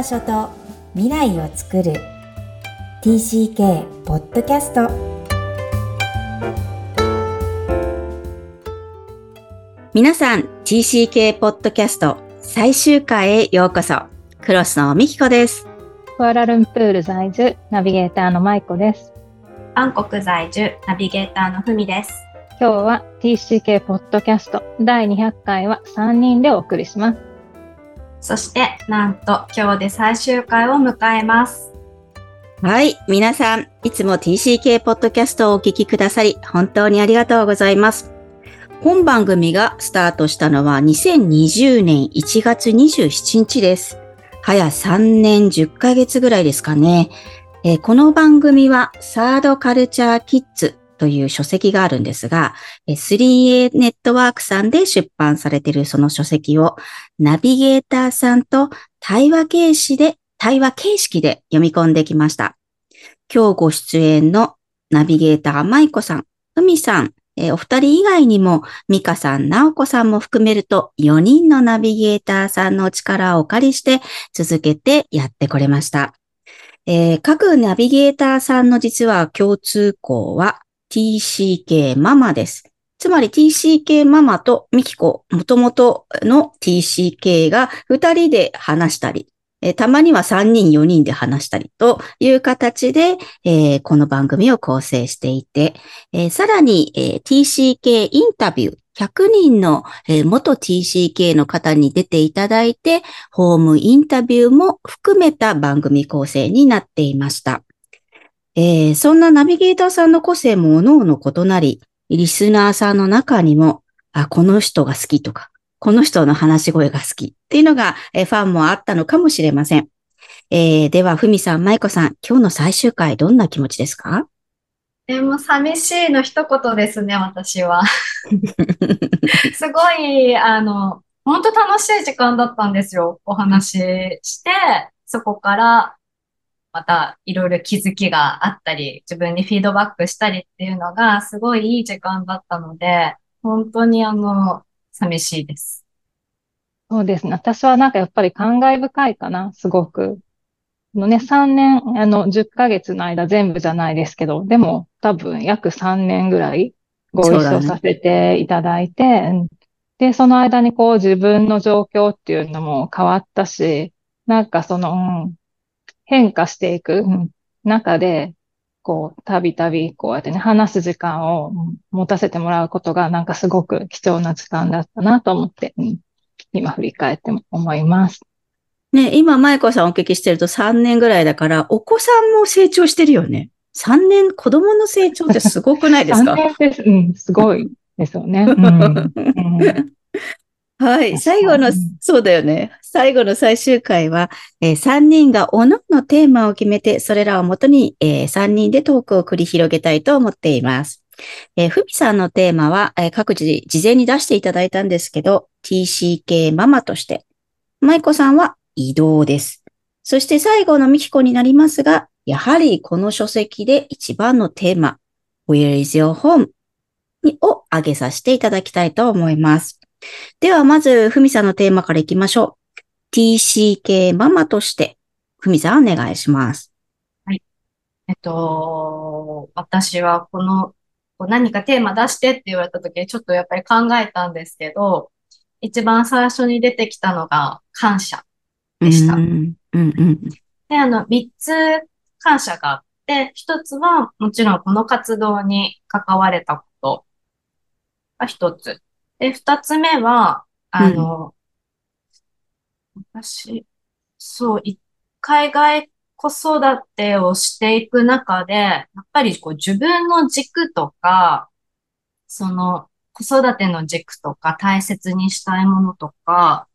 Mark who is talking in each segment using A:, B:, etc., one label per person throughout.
A: 場所と未来を作る。TCK ポッドキャスト皆さん TCK ポッドキャスト最終回へようこそ。クロスのミキコです。
B: クアラルンプール在住ナビゲーターのマイコです。
C: バンコク在住ナビゲーターのふみです。
B: 今日は TCK ポッドキャスト第200回は3人でお送りします
C: そして、なんと今日で最終回を迎えます。
A: はい。皆さん、いつも TCK ポッドキャストをお聞きくださり、本当にありがとうございます。本番組がスタートしたのは2020年1月27日です。早3年10ヶ月ぐらいですかね。えー、この番組はサードカルチャーキッズという書籍があるんですが、3A ネットワークさんで出版されているその書籍をナビゲーターさんと対話形式で、対話形式で読み込んできました。今日ご出演のナビゲーター舞子さん、海さん、えお二人以外にも、美香さん、直子さんも含めると、4人のナビゲーターさんの力をお借りして続けてやってこれました。えー、各ナビゲーターさんの実は共通項は、TCK ママです。つまり TCK ママとミキコ、もともとの TCK が2人で話したり、えたまには3人、4人で話したりという形で、えー、この番組を構成していて、えー、さらに、えー、TCK インタビュー、100人の、え元 TCK の方に出ていただいて、ホームインタビューも含めた番組構成になっていました。えー、そんなナビゲーターさんの個性も各々異なり、リスナーさんの中にも、あ、この人が好きとか、この人の話し声が好きっていうのが、えー、ファンもあったのかもしれません。えー、では、ふみさん、まいこさん、今日の最終回、どんな気持ちですか？
C: でも寂しいの一言ですね、私は。すごい、あの、本当楽しい時間だったんですよ。お話しして、そこからまたいろいろ気づきがあったり、自分にフィードバックしたりっていうのがすごいいい時間だったので、本当にあの、寂しいです。
B: そうですね。私はなんかやっぱり感慨深いかな、すごく。のね、3年、あの、10ヶ月の間全部じゃないですけど、でも多分約3年ぐらいご一緒させていただいて、ね、で、その間にこう自分の状況っていうのも変わったし、なんかその、うん、変化していく中で、こう、たびたび、こうやってね、話す時間を持たせてもらうことが、なんかすごく貴重な時間だったなと思って、うん、今振り返っても思います。
A: ね、今、舞子さんお聞きしてると3年ぐらいだから、お子さんも成長してるよね。3年、子供の成長ってすごくないですか
B: ?3 年です。うん、すごいですよね。うん うん
A: はい。最後の、そうだよね。最後の最終回は、えー、3人がおののテーマを決めて、それらをもとに、えー、3人でトークを繰り広げたいと思っています。えー、ふみさんのテーマは、えー、各自事前に出していただいたんですけど、TCK ママとして、舞子さんは移動です。そして最後のミキコになりますが、やはりこの書籍で一番のテーマ、Where is your home? を挙げさせていただきたいと思います。では、まず、ふみさんのテーマからいきましょう。TCK ママとして、ふみさんお願いします。
C: はい。えっと、私はこの、何かテーマ出してって言われた時にちょっとやっぱり考えたんですけど、一番最初に出てきたのが感謝でした。うんうんうん、で、あの、三つ感謝があって、一つはもちろんこの活動に関われたことが一つ。で、二つ目は、あの、うん、私、そう、海外子育てをしていく中で、やっぱりこう自分の軸とか、その子育ての軸とか大切にしたいものとか、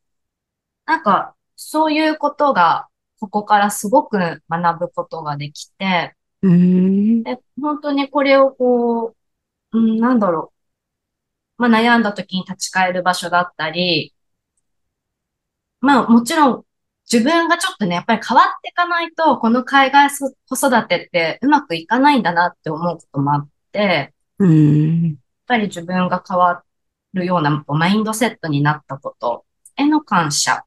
C: なんかそういうことがここからすごく学ぶことができて、で本当にこれをこう、うん、なんだろう、まあ、悩んだ時に立ち返る場所だったり、まあもちろん自分がちょっとね、やっぱり変わっていかないと、この海外子育てってうまくいかないんだなって思うこともあって、うん、やっぱり自分が変わるようなマインドセットになったことへの感謝。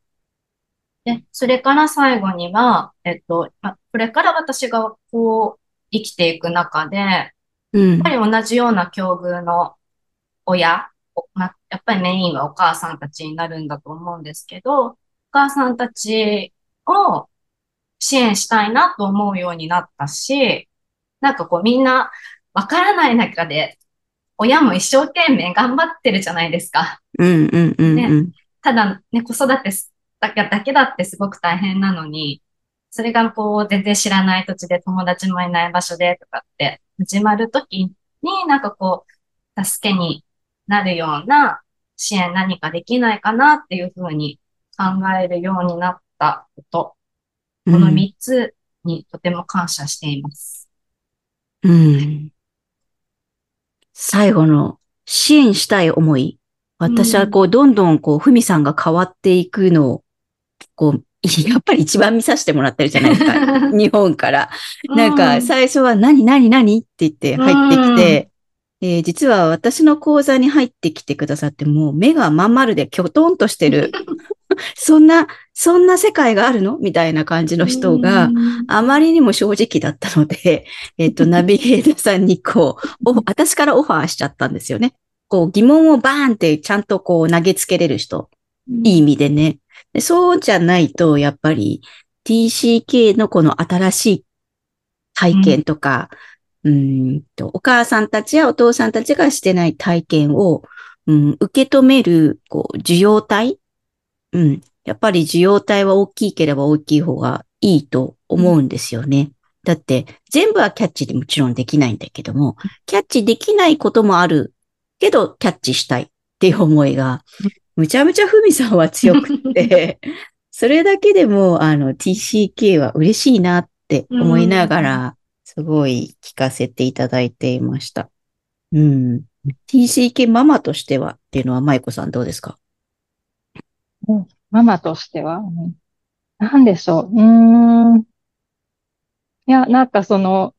C: で、それから最後には、えっと、まあ、これから私がこう、生きていく中で、
A: うん
C: やっぱ。り同じような境遇の親、おまやっぱりメインはお母さんたちになるんだと思うんですけど、お母さんたちを支援したいなと思うようになったし、なんかこうみんなわからない中で、親も一生懸命頑張ってるじゃないですか。
A: うんうんうんうん。
C: ただね、子育てだけだけだってすごく大変なのに、それがこう全然知らない土地で友達もいない場所でとかって始まるときになんかこう助けになるような支援何かできないかなっていうふうに考えるようになったこと、この3つにとても感謝しています。
A: うん。最後の支援したい思い。私はこう、どんどんこう、ふみさんが変わっていくのを、こう、やっぱり一番見させてもらってるじゃないですか。日本から。なんか、最初は何何何って言って入ってきて、えー実は私の講座に入ってきてくださって、もう目がまん丸できょとんとしてる。そんな、そんな世界があるの？みたいな感じの人が、あまりにも正直だったので、えっ、と、ナビゲーターさんにこう、お私からオファーしちゃったんですよね。こう、疑問をバーンってちゃんとこう投げつけれる人。いい意味でね。でそうじゃないと、やっぱり TCK のこの新しい体験とか、うーんと、お母さんたちやお父さんたちがしてない体験を、うん、受け止める、こう、受容体？うん。やっぱり受容体は大きければ大きい方がいいと思うんですよね。だって、全部はキャッチでもちろんできないんだけども、キャッチできないこともあるけど、キャッチしたいっていう思いが、むちゃむちゃふみさんは強くって、それだけでも、あの、TCK は嬉しいなって思いながら、すごい聞かせていただいていました。うん。TCK ママとしてはっていうのは、舞子さんどうですか？
B: ママとしては、うんなんでしょう？うーん。いや、なんかその、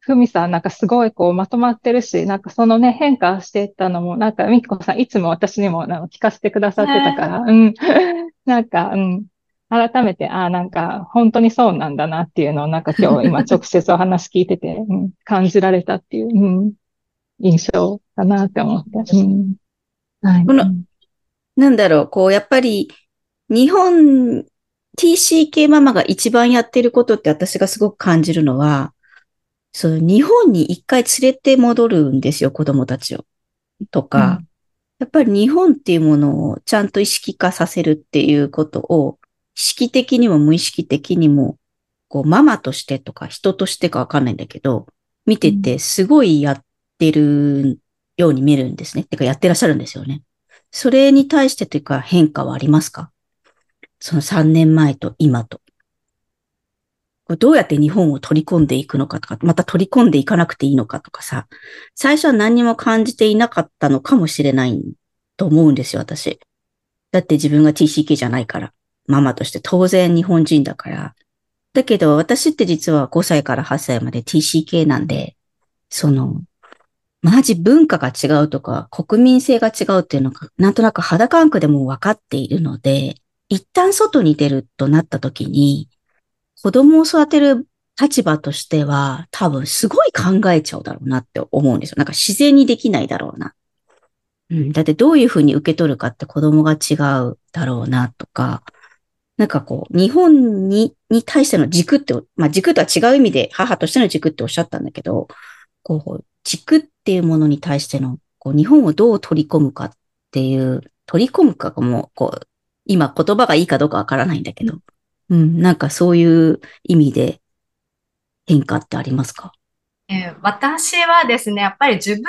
B: ふみさん、なんかすごいこうまとまってるし、なんかそのね、変化していったのも、なんかみきこさん、いつも私にもなんか聞かせてくださってたから、うん。なんか、うん。改めて、ああ、なんか、本当にそうなんだなっていうのを、なんか今日今直接お話聞いてて、うん、感じられたっていう、うん、印象かなって思って。うん。はい。
A: このなんだろう、こう、やっぱり、日本、TCK ママが一番やってることって私がすごく感じるのは、そう、日本に一回連れて戻るんですよ、子供たちを。とか、
B: うん
A: やっぱり日本っていうものをちゃんと意識化させるっていうことを、意識的にも無意識的にも、こう、ママとしてとか人としてかわかんないんだけど、見ててすごいやってるように見えるんですね。てかやってらっしゃるんですよね。それに対してというか変化はありますか？その3年前と今と。これどうやって日本を取り込んでいくのかとか、また取り込んでいかなくていいのかとかさ、最初は何にも感じていなかったのかもしれないと思うんですよ、私。だって自分が TCK じゃないから。ママとして当然日本人だから。だけど私って実は5歳から8歳まで TCK なんで、その、マジ文化が違うとか、国民性が違うっていうのが、なんとなく肌感覚でも分かっているので、一旦外に出るとなった時に、子供を育てる立場としては、多分すごい考えちゃうだろうなって思うんですよ。なんか自然にできないだろうな。うん。だってどういうふうに受け取るかって子供が違うだろうなとか、なんかこう、日本に、に対しての軸って、まあ軸とは違う意味で母としての軸っておっしゃったんだけど、こう、軸っていうものに対しての、こう、日本をどう取り込むかっていう、取り込むかも、こう、今言葉がいいかどうかわからないんだけど、うん、なんかそういう意味で変化ってありますか？
C: えー私はですね、やっぱり自分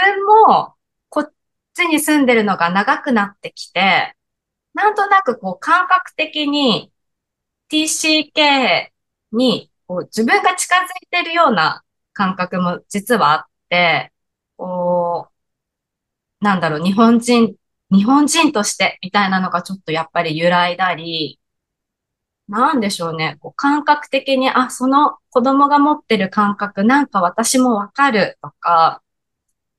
C: もこっちに住んでるのが長くなってきて、なんとなくこう感覚的に TCK にこう自分が近づいてるような感覚も実はあって、こう、なんだろう、日本人、日本人としてみたいなのがちょっとやっぱり揺らいだり、なんでしょうね。こう感覚的に、あ、その子供が持ってる感覚、なんか私もわかるとか、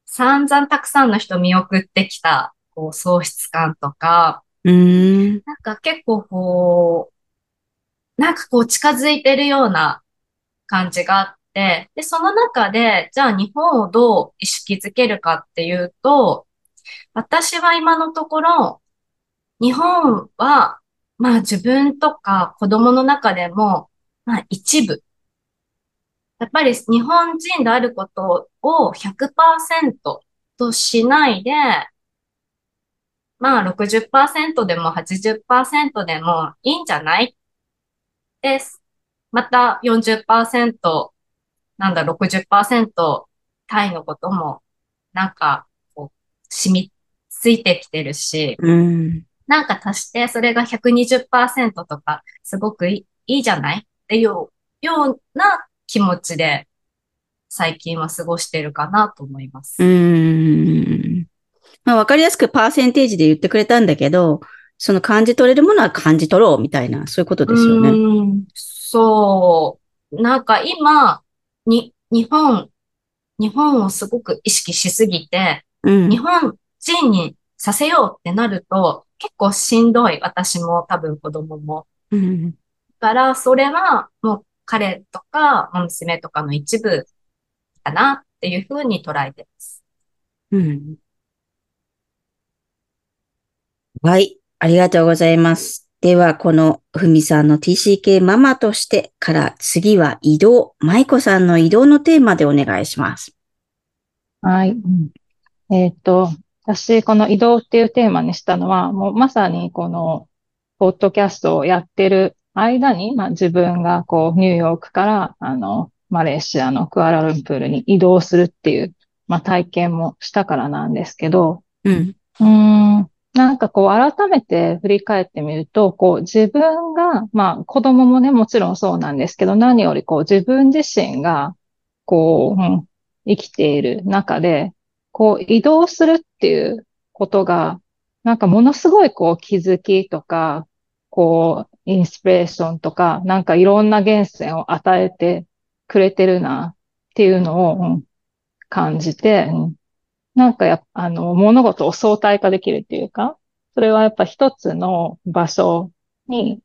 C: 散々たくさんの人見送ってきた、こう、喪失感とか、
A: うーん。
C: なんか結構こう、なんかこう近づいてるような感じがあって、で、その中で、じゃあ日本をどう意識づけるかっていうと、私は今のところ、日本は、まあ自分とか子供の中でも、まあ一部。やっぱり日本人であることを100%としないで、まあ60%でも80%でもいいんじゃないです。また40%、なんだ60%タイのこともなんかこう染みついてきてるし、
A: うん、
C: なんか足してそれが120%とかすごくいいじゃない？っていうような気持ちで最近は過ごしてるかなと思います。
A: うん。まあ、わかりやすくパーセンテージで言ってくれたんだけど、その感じ取れるものは感じ取ろうみたいな、そういうことですよね。
C: うんそう。なんか今、に、日本、日本をすごく意識しすぎて、
A: うん、
C: 日本人にさせようってなると、結構しんどい。私も多分子供も。
A: うん、だ
C: から、それはもう彼とか娘とかの一部だなっていうふうに捉えてます。
A: うん。はい。ありがとうございます。では、このふみさんの TCK ママとしてから次は移動、舞子さんの移動のテーマでお願いします。
B: はい。えっ、と、私、この移動っていうテーマにしたのは、もうまさにこの、ポッドキャストをやってる間に、まあ、自分がこう、ニューヨークから、あの、マレーシアのクアラルンプールに移動するっていう、まあ、体験もしたからなんですけど、
A: うん。
B: うん、なんかこう、改めて振り返ってみると、こう、自分が、まあ、子供もね、もちろんそうなんですけど、何よりこう、自分自身が、こう、うん、生きている中で、こう、移動するっていうことが、なんかものすごいこう、気づきとか、こう、インスピレーションとか、なんかいろんな源泉を与えてくれてるなっていうのを、うん、感じて、うん、なんかやあの、物事を相対化できるっていうか、それはやっぱ一つの場所に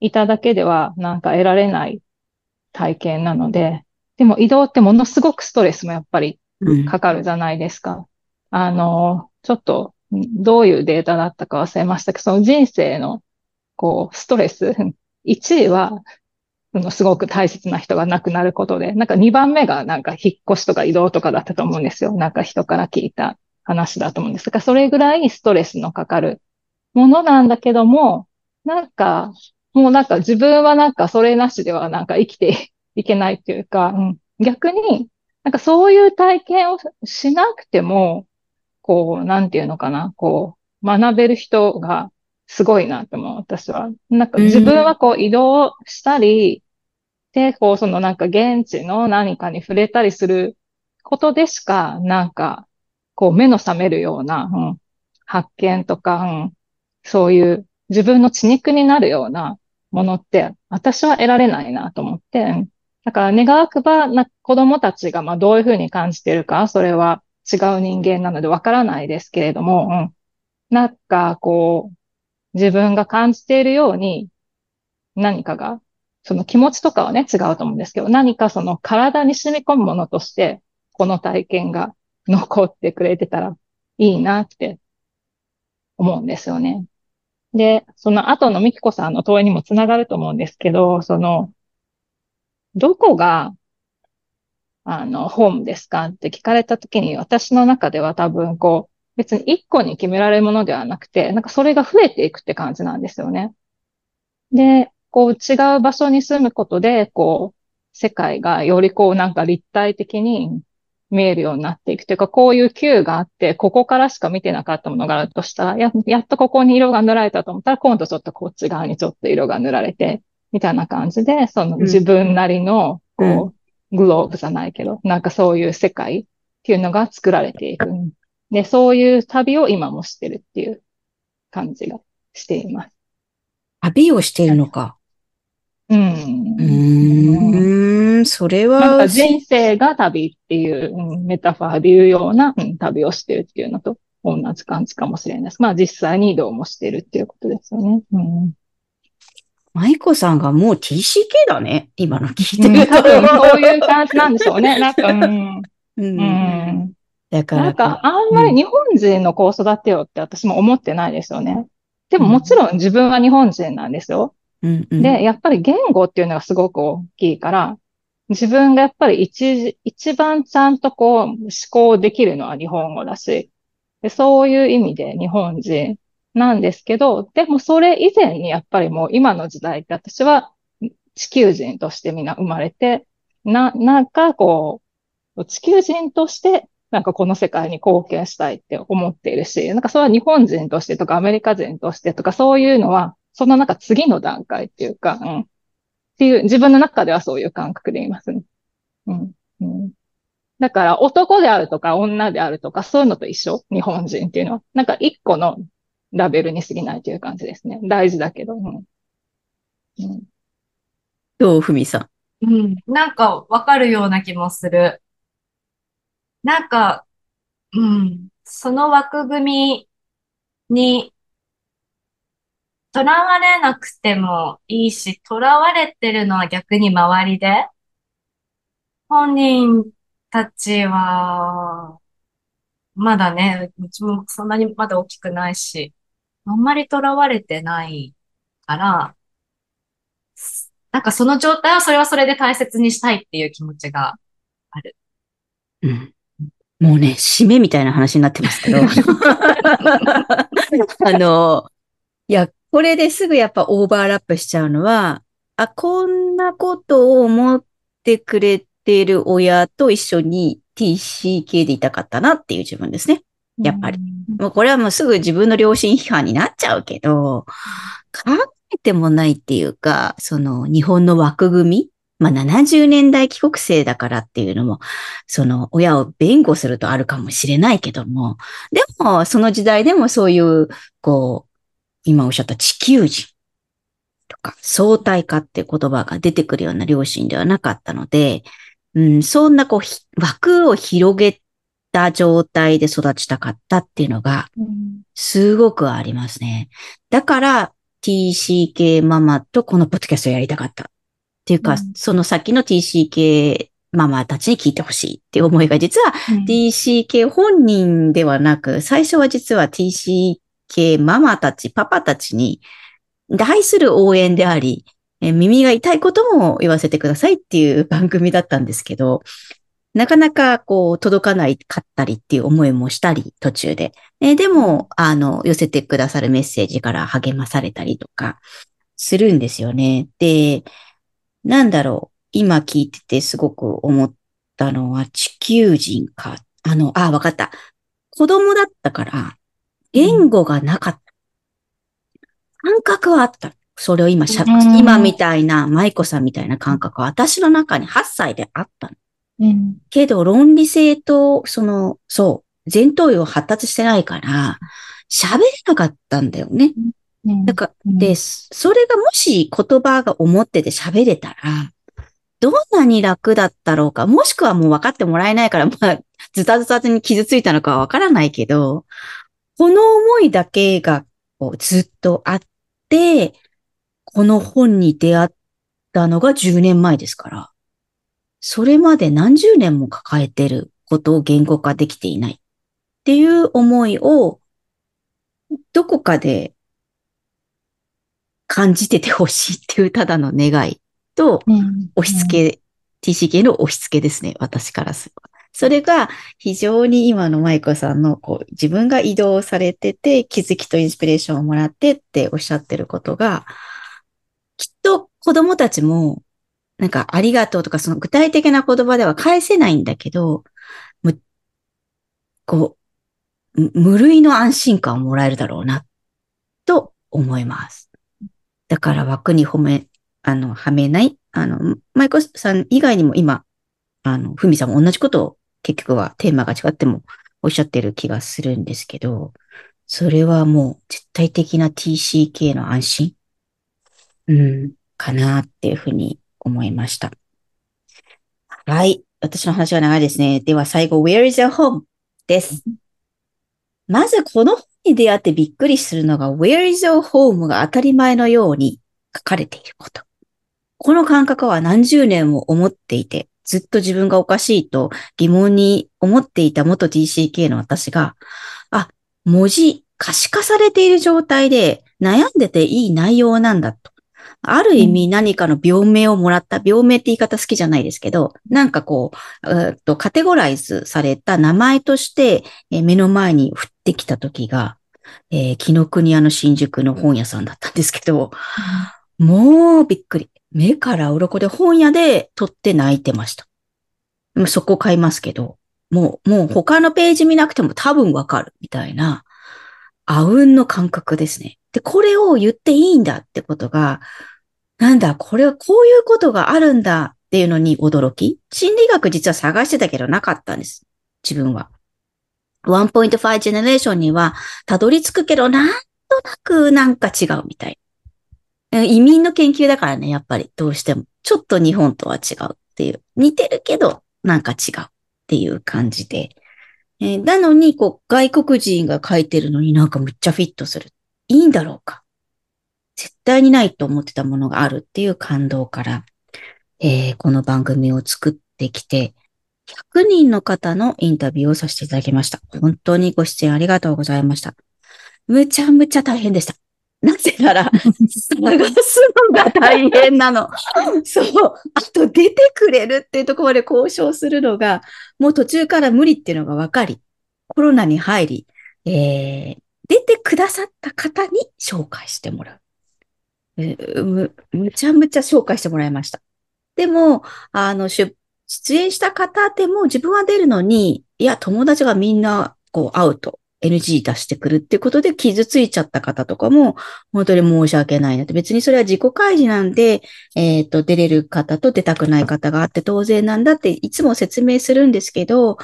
B: いただけではなんか得られない体験なので、でも移動ってものすごくストレスもやっぱりかかるじゃないですか。うん、あの、ちょっとどういうデータだったか忘れましたけど、その人生のこう、ストレス、1位は、すごく大切な人が亡くなることで、なんか2番目がなんか引っ越しとか移動とかだったと思うんですよ。なんか人から聞いた話だと思うんです。だからそれぐらいストレスのかかるものなんだけども、なんか、もうなんか自分はなんかそれなしではなんか生きていけないっていうか、うん、逆に、なんかそういう体験をしなくても、こう、なんていうのかな、こう、学べる人がすごいなって思う、私は。なんか自分はこう移動したり、で、こうそのなんか現地の何かに触れたりすることでしか、なんか、こう目の覚めるような、うん、発見とか、うん、そういう自分の血肉になるようなものって、私は得られないなと思って、だから願わくば、な子供たちがまあどういうふうに感じてるか、それは違う人間なのでわからないですけれども、うん、なんかこう、自分が感じているように、何かが、その気持ちとかはね、違うと思うんですけど、何かその体に染み込むものとして、この体験が 残ってくれてたらいいなって思うんですよね。で、その後のミキコさんの問いにもつながると思うんですけど、その、どこが、あの、ホームですかって聞かれたときに、私の中では多分、こう、別に一個に決められるものではなくて、なんかそれが増えていくって感じなんですよね。で、こう違う場所に住むことで、こう、世界がよりこうなんか立体的に見えるようになっていくというか、こういう球があって、ここからしか見てなかったものがあるとしたら、ややっとここに色が塗られたと思ったら、今度ちょっとこっち側にちょっと色が塗られて、みたいな感じで、その自分なりの、こう、グローブじゃないけど、なんかそういう世界っていうのが作られていく。で、そういう旅を今もしてるっていう感じがしています。
A: 旅をしているのか。
B: うん。
A: うん、それは。
B: なんか人生が旅っていう、うん、メタファーで言うような、うん、旅をしてるっていうのと同じ感じかもしれないです。まあ実際に移動もしてるっていうことですよね。うん、
A: 舞子さんがもう TCK だね。今の聞いて
B: うん。多分そういう感じなんでしょうね。なんか、うん。
A: う。
B: うんん。
A: だから、
B: なんか、あんまり日本人の子を育てようって私も思ってないですよね。でももちろん自分は日本人なんですよ。
A: うんうん、
B: で、やっぱり言語っていうのがすごく大きいから、自分がやっぱり一、一番ちゃんとこう思考できるのは日本語だし、でそういう意味で日本人なんですけど、でもそれ以前にやっぱりもう今の時代って私は地球人としてみんな生まれて、な、なんかこう、地球人としてなんかこの世界に貢献したいって思っているし、なんかそれは日本人としてとかアメリカ人としてとかそういうのは、そのなんか次の段階っていうか、うん。っていう、自分の中ではそういう感覚でいますね。うん。うん。だから男であるとか女であるとかそういうのと一緒？日本人っていうのは。なんか一個のラベルに過ぎないという感じですね。大事だけど。うん。うん、
A: どう、ふみさん？
C: うん。なんかわかるような気もする。なんか、うん。その枠組みに囚われなくてもいいし、囚われてるのは逆に周りで、本人たちは、まだね、うちもそんなにまだ大きくないし、あんまり囚われてないから、なんかその状態はそれはそれで大切にしたいっていう気持ちがある。
A: うん。もうね、締めみたいな話になってますけど。あの、いや、これですぐやっぱオーバーラップしちゃうのは、あ、こんなことを思ってくれている親と一緒に TCK でいたかったなっていう自分ですね。やっぱり。もうこれはもうすぐ自分の両親批判になっちゃうけど、考えてもないっていうか、その日本の枠組みまあ70年代帰国生だからっていうのも、その親を弁護するとあるかもしれないけども、でもその時代でもそういう、こう、今おっしゃった地球人とか相対化って言葉が出てくるような両親ではなかったので、うん、そんなこう枠を広げた状態で育ちたかったっていうのが、すごくありますね。だから、TCK ママとこのポッドキャストをやりたかった。っていうか、
B: うん
A: その先の TCK ママたちに聞いてほしいっていう思いが実は
B: うん
A: TCK 本人ではなく、最初は実は TCK ママたち、パパたちに対する応援であり、耳が痛いことも言わせてくださいっていう 番組だったんですけど、なかなかこう届かないかったりっていう思いもしたり途中で。えでも、あの、寄せてくださるメッセージから励まされたりとかするんですよね。で、なんだろう。今聞いててすごく思ったのは地球人か。あの、あ、わかった。子供だったから、言語がなかった。感覚はあった。それを今しゃ、
B: うん
A: 今みたいな、舞子さんみたいな感覚は私の中に8歳であったの。
B: うん
A: けど、論理性と、その、そう、前頭葉発達してないから、喋れなかったんだよね。
B: うん
A: だから、
B: うん
A: で、それがもし言葉が思ってて喋れたら、どんなに楽だったろうか、もしくはもう分かってもらえないから、まあ、ズタズタに傷ついたのかは分からないけど、この思いだけがこうずっとあって、この本に出会ったのが10年前ですから、それまで何十年も抱えてることを言語化できていないっていう思いを、どこかで感じててほしいっていうただの願いと、
B: うん。
A: 押し付け、TCK の押し付けですね、私からすれば。それが非常に今の舞子さんのこう自分が移動されてて気づきとインスピレーションをもらってっておっしゃってることが、きっと子供たちもなんかありがとうとかその具体的な言葉では返せないんだけど、むこう、無類の安心感をもらえるだろうな、と思います。だから枠に褒め、あの、はめない。あの、舞子さん以外にも今、あの、ふみさんも同じことを結局はテーマが違ってもおっしゃってる気がするんですけど、それはもう絶対的な TCK の安心、うん、かなっていうふうに思いました。はい。私の話は長いですね。では最後、Where is your home? です。まずこの本に出会ってびっくりするのが Where is your home? が当たり前のように書かれていること。この感覚は何十年も思っていて、ずっと自分がおかしいと疑問に思っていた元 TCK の私が、あ、文字可視化されている状態で悩んでていい内容なんだと。ある意味何かの病名をもらった、病名って言い方好きじゃないですけど、なんかこう、えっとカテゴライズされた名前として、え目の前に降ってきた時が、えー、木の国屋の新宿の本屋さんだったんですけど、もうびっくり。目から鱗で本屋で撮って泣いてました。そこ買いますけど、もう、もう他のページ見なくても多分わかるみたいな、あうんの感覚ですね。で、これを言っていいんだってことが、なんだ、これはこういうことがあるんだっていうのに驚き。心理学実は探してたけどなかったんです。自分は。1.5ジェネレーションにはたどり着くけど、なんとなくなんか違うみたい。移民の研究だからね、やっぱりどうしても。ちょっと日本とは違うっていう。似てるけど、なんか違うっていう感じで。えー、なのに、こう、外国人が書いてるのになんかむっちゃフィットする。いいんだろうか絶対にないと思ってたものがあるっていう感動から、えー、この番組を作ってきて、100人の方のインタビューをさせていただきました。本当にご出演ありがとうございました。むちゃむちゃ大変でした。なぜなら、探すのが大変なの。そう。あと、出てくれるっていうところまで交渉するのが、もう途中から無理っていうのが分かり、コロナに入り、えー、出てくださった方に紹介してもらう。む、むちゃむちゃ紹介してもらいました。でも、あの、出演した方でも自分は出るのに、いや、友達がみんな、こう、会うと。NG 出してくるってことで傷ついちゃった方とかも、本当に申し訳ないなって。別にそれは自己開示なんで、えっ、ー、と、出れる方と出たくない方があって当然なんだっていつも説明するんですけど、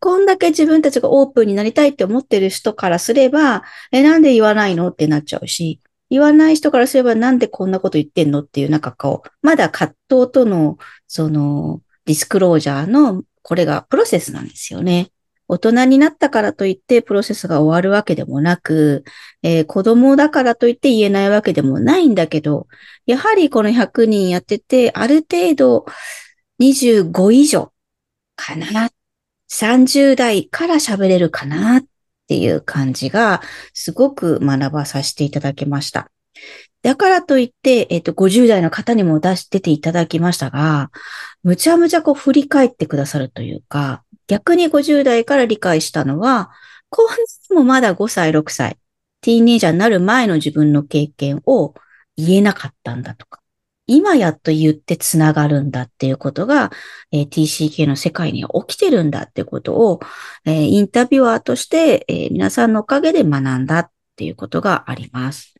A: こんだけ自分たちがオープンになりたいって思ってる人からすれば、え、なんで言わないのってなっちゃうし、言わない人からすればなんでこんなこと言ってんのっていう、なんかこう、まだ葛藤との、その、ディスクロージャーの、これがプロセスなんですよね。大人になったからといってプロセスが終わるわけでもなく、えー、子供だからといって言えないわけでもないんだけど、やはりこの100人やってて、ある程度25以上かな30代から喋れるかなっていう感じが、すごく学ばさせていただきました。だからといって、えっ、ー、と、50代の方にも出してていただきましたが、むちゃむちゃこう振り返ってくださるというか、逆に50代から理解したのは、後半もまだ5歳、6歳、ティーネイジャーになる前の自分の経験を言えなかったんだとか、今やっと言ってつながるんだっていうことが、えー、TCK の世界には起きてるんだっていうことを、えー、インタビュアーとして、えー、皆さんのおかげで学んだっていうことがあります。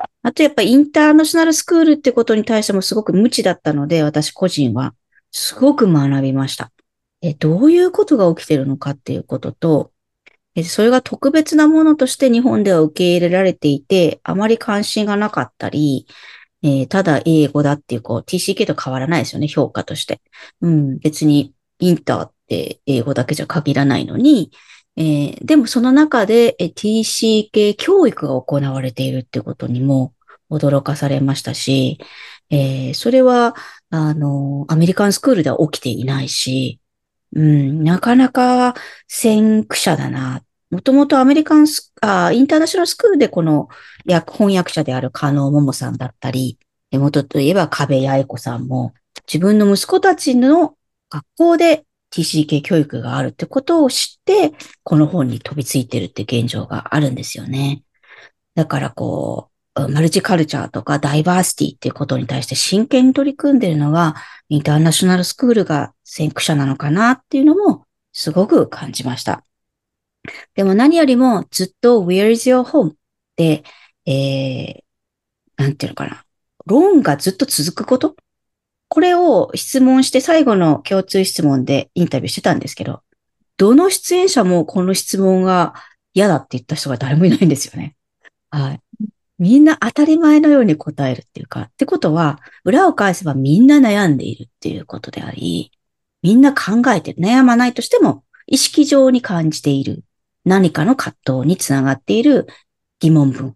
A: あとやっぱインターナショナルスクールってことに対してもすごく無知だったので、私個人はすごく学びました。えどういうことが起きてるのかっていうことと、えそれが特別なものとして日本では受け入れられていて、あまり関心がなかったり、えー、ただ英語だっていう、こう、TCK と変わらないですよね、評価として。うん、別にインターって英語だけじゃ限らないのに、えー、でもその中で、え TCK 教育が行われているってことにも驚かされましたし、えー、それは、あの、アメリカンスクールでは起きていないし、うん、なかなか先駆者だな。もともとアメリカンスあ、インターナショナルスクールでこの翻訳者である加納桃さんだったり、元といえば壁八重子さんも、自分の息子たちの学校で TCK 教育があるってことを知って、この本に飛びついてるって現状があるんですよね。だからこう、マルチカルチャーとかダイバーシティっていうことに対して真剣に取り組んでるのは、インターナショナルスクールが先駆者なのかなっていうのもすごく感じました。でも何よりもずっと Where is your home? で、えー、なんていうのかな。論がずっと続くことこれを質問して最後の共通質問でインタビューしてたんですけど、どの出演者もこの質問が嫌だって言った人が誰もいないんですよね。はい。みんな当たり前のように答えるっていうか、ってことは、裏を返せばみんな悩んでいるっていうことであり、みんな考えて。悩まないとしても、意識上に感じている。何かの葛藤につながっている疑問文。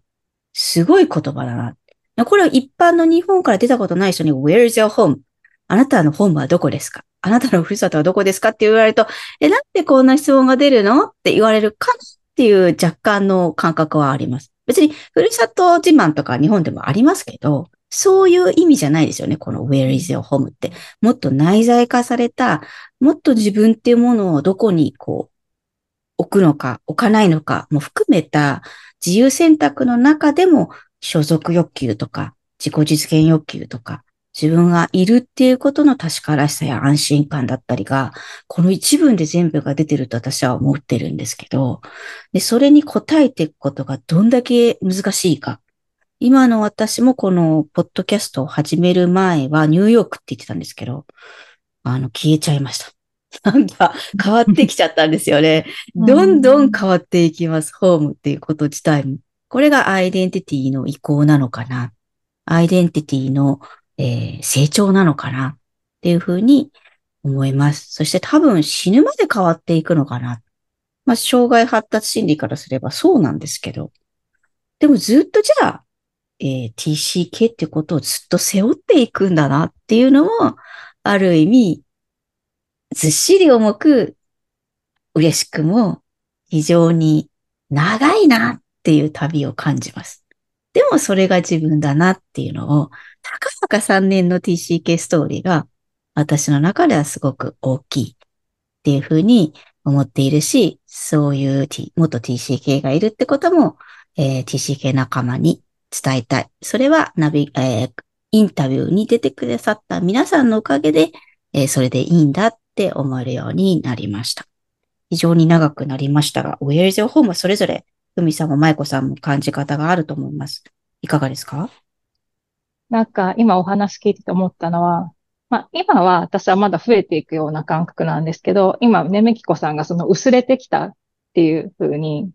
A: すごい言葉だな。これは一般の日本から出たことない人に Where's your home? あなたのホームはどこですか？あなたのふるさとはどこですか？って言われると、え、なんでこんな質問が出るの？って言われるかっていう若干の感覚はあります。別に、ふるさと自慢とか日本でもありますけど、そういう意味じゃないですよね。この Where is your home って。もっと内在化された、もっと自分っていうものをどこにこう、置くのか、置かないのかも含めた自由選択の中でも所属欲求とか自己実現欲求とか自分がいるっていうことの確からしさや安心感だったりが、この一文で全部が出てると私は思ってるんですけど、で、それに応えていくことがどんだけ難しいか。今の私もこのポッドキャストを始める前はニューヨークって言ってたんですけど、あの、消えちゃいました。なんか変わってきちゃったんですよね。どんどん変わっていきます。ホームっていうこと自体も。これがアイデンティティの移行なのかな。アイデンティティのえー、成長なのかなっていうふうに思います。そして多分死ぬまで変わっていくのかな。まあ、障害発達心理からすればそうなんですけど。でもずっとじゃあ、えー、TCK っていうことをずっと背負っていくんだなっていうのも、ある意味、ずっしり重く、嬉しくも、非常に長いなっていう旅を感じます。でもそれが自分だなっていうのを、たかだか3年の TCK ストーリーが私の中ではすごく大きいっていうふうに思っているし、そういう、T、元 TCK がいるってことも、えー、TCK 仲間に伝えたい。それはナビ、えー、インタビューに出てくださった皆さんのおかげで、えー、それでいいんだって思えるようになりました。非常に長くなりましたが、Where's your home? はそれぞれふみさんもまいこさんも感じ方があると思います。いかがですか？
B: なんか今お話聞いてて思ったのは、まあ今は私はまだ増えていくような感覚なんですけど、今ねめきこさんがその薄れてきたっていうふうに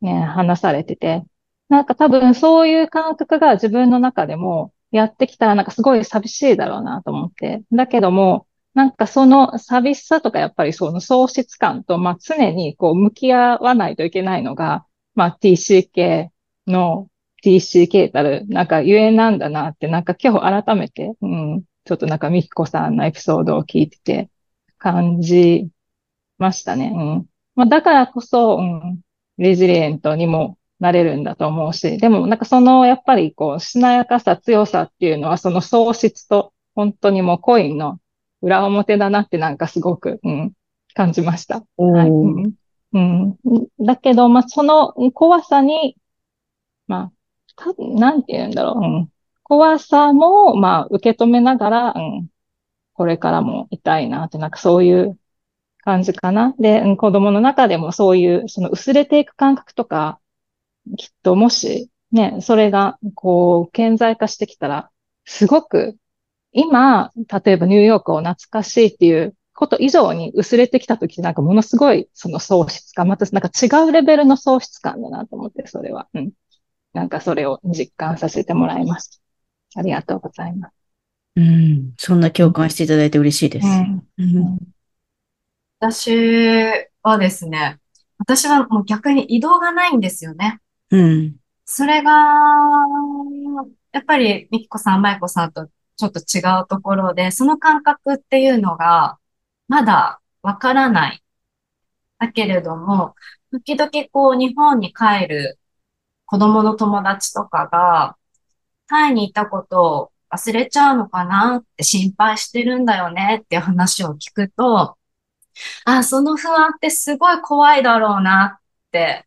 B: ね、話されてて、なんか多分そういう感覚が自分の中でもやってきたらなんかすごい寂しいだろうなと思って。だけども、なんかその寂しさとかやっぱりその喪失感と、まあ常にこう向き合わないといけないのが、まあ TCK の TCK たる、なんかゆえなんだなって、なんか今日改めて、うん、ちょっとなんかミキコさんのエピソードを聞いてて感じましたね。うん。まあだからこそ、うん、レジリエントにもなれるんだと思うし、でもなんかそのやっぱりこう、しなやかさ、強さっていうのはその喪失と本当にもうコインの裏表だなってなんかすごく、うん、感じました。はいうんうん。だけど、まあ、その怖さに、まあ、たなんて言うんだろう。うん、怖さも、まあ、受け止めながら、うん、これからもいたいなって、なんかそういう感じかな。で、うん、子供の中でもそういう、その薄れていく感覚とか、きっともし、ね、それが、こう、顕在化してきたら、すごく、今、例えばニューヨークを懐かしいっていうこと以上に薄れてきたとき、なんかものすごい、その喪失感、またなんか違うレベルの喪失感だなと思って、それは。うん。なんかそれを実感させてもらいます。ありがとうございます。
A: うん。そんな共感していただいて嬉しいです。うんうん、
C: 私はですね、私はもう逆に移動がないんですよね。
A: うん。
C: それが、やっぱり、みきこさん、まいこさんとちょっと違うところで、その感覚っていうのが、まだわからない。だけれども、時々こう日本に帰る子供の友達とかが、タイにいたことを忘れちゃうのかなって心配してるんだよねって話を聞くと、あ、その不安ってすごい怖いだろうなって、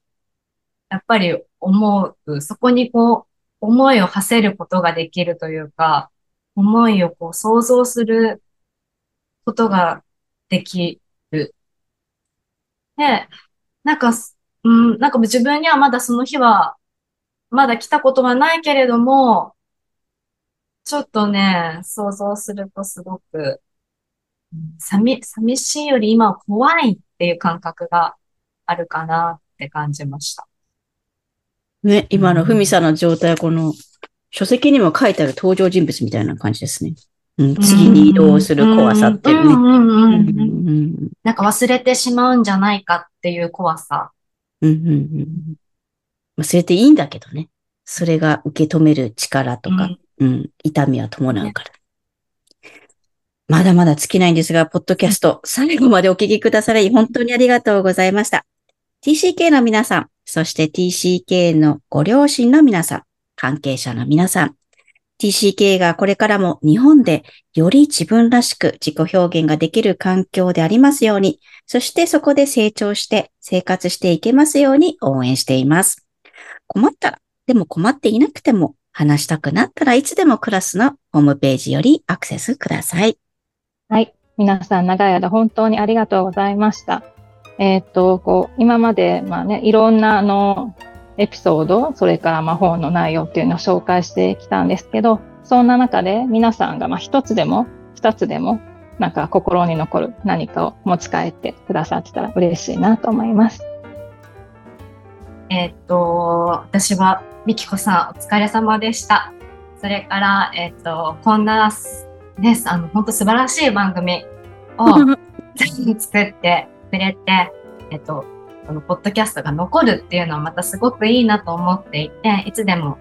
C: やっぱり思う。そこにこう、思いを馳せることができるというか、思いをこう想像することができる。で、なんか、うん、なんか自分にはまだその日は、まだ来たことはないけれども、ちょっとね、想像するとすごく、寂、寂しいより今は怖いっていう感覚があるかなって感じました。
A: ね、今のふみさんの状態はこの書籍にも書いてある登場人物みたいな感じですね。うん、次に移動する怖さっていう
C: ね。なんか忘れてしまうんじゃないかっていう怖さ。
A: うんうんうん、忘れていいんだけどね。それが受け止める力とか、うん、痛みは伴うから。まだまだ尽きないんですが、ポッドキャスト、最後までお聞きくださり、本当にありがとうございました。TCK の皆さん、そして TCK のご両親の皆さん、関係者の皆さん、TCK がこれからも日本でより自分らしく自己表現ができる環境でありますように、そしてそこで成長して生活していけますように応援しています。困ったら、でも困っていなくても話したくなったらいつでもクラスのホームページよりアクセスください。
B: はい。皆さん長い間本当にありがとうございました。えーっと、こう、今まで、まあね、いろんなあの、エピソード、それから魔法の内容っていうのを紹介してきたんですけど、そんな中で皆さんがまあ一つでも二つでもなんか心に残る何かを持ち帰ってくださってたら嬉しいなと思います。
C: えーっと、私は、みきこさん、お疲れ様でした。それから、えーっと、こんな、ね、あの、本当素晴らしい番組を 作ってくれて、えっと、このポッドキャストが残るっていうのはまたすごくいいなと思っていて、いつでも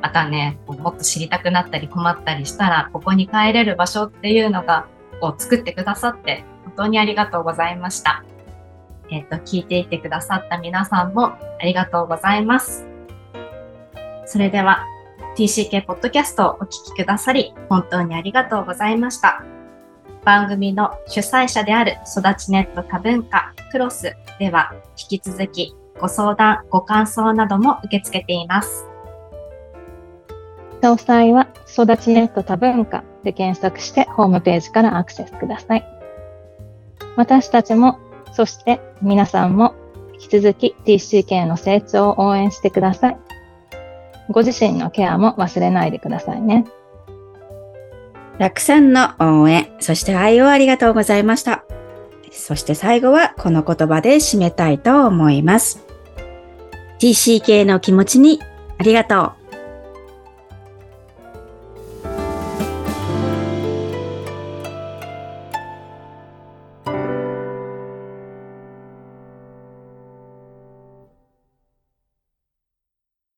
C: またね、もっと知りたくなったり困ったりしたら、ここに帰れる場所っていうのが、こう作ってくださって、本当にありがとうございました。えっ、と、聞いていてくださった皆さんもありがとうございます。それでは、TCK ポッドキャストをお聞きくださり、本当にありがとうございました。番組の主催者である育ちネット多文化クロスでは、引き続きご相談、ご感想なども受け付けています。
B: 詳細は育ちネット多文化で検索してホームページからアクセスください。私たちも、そして皆さんも引き続き TCK の成長を応援してください。ご自身のケアも忘れないでくださいね。
A: たくさんの応援、そして愛をありがとうございました。そして最後はこの言葉で締めたいと思います。TCK の気持ちにありがとう。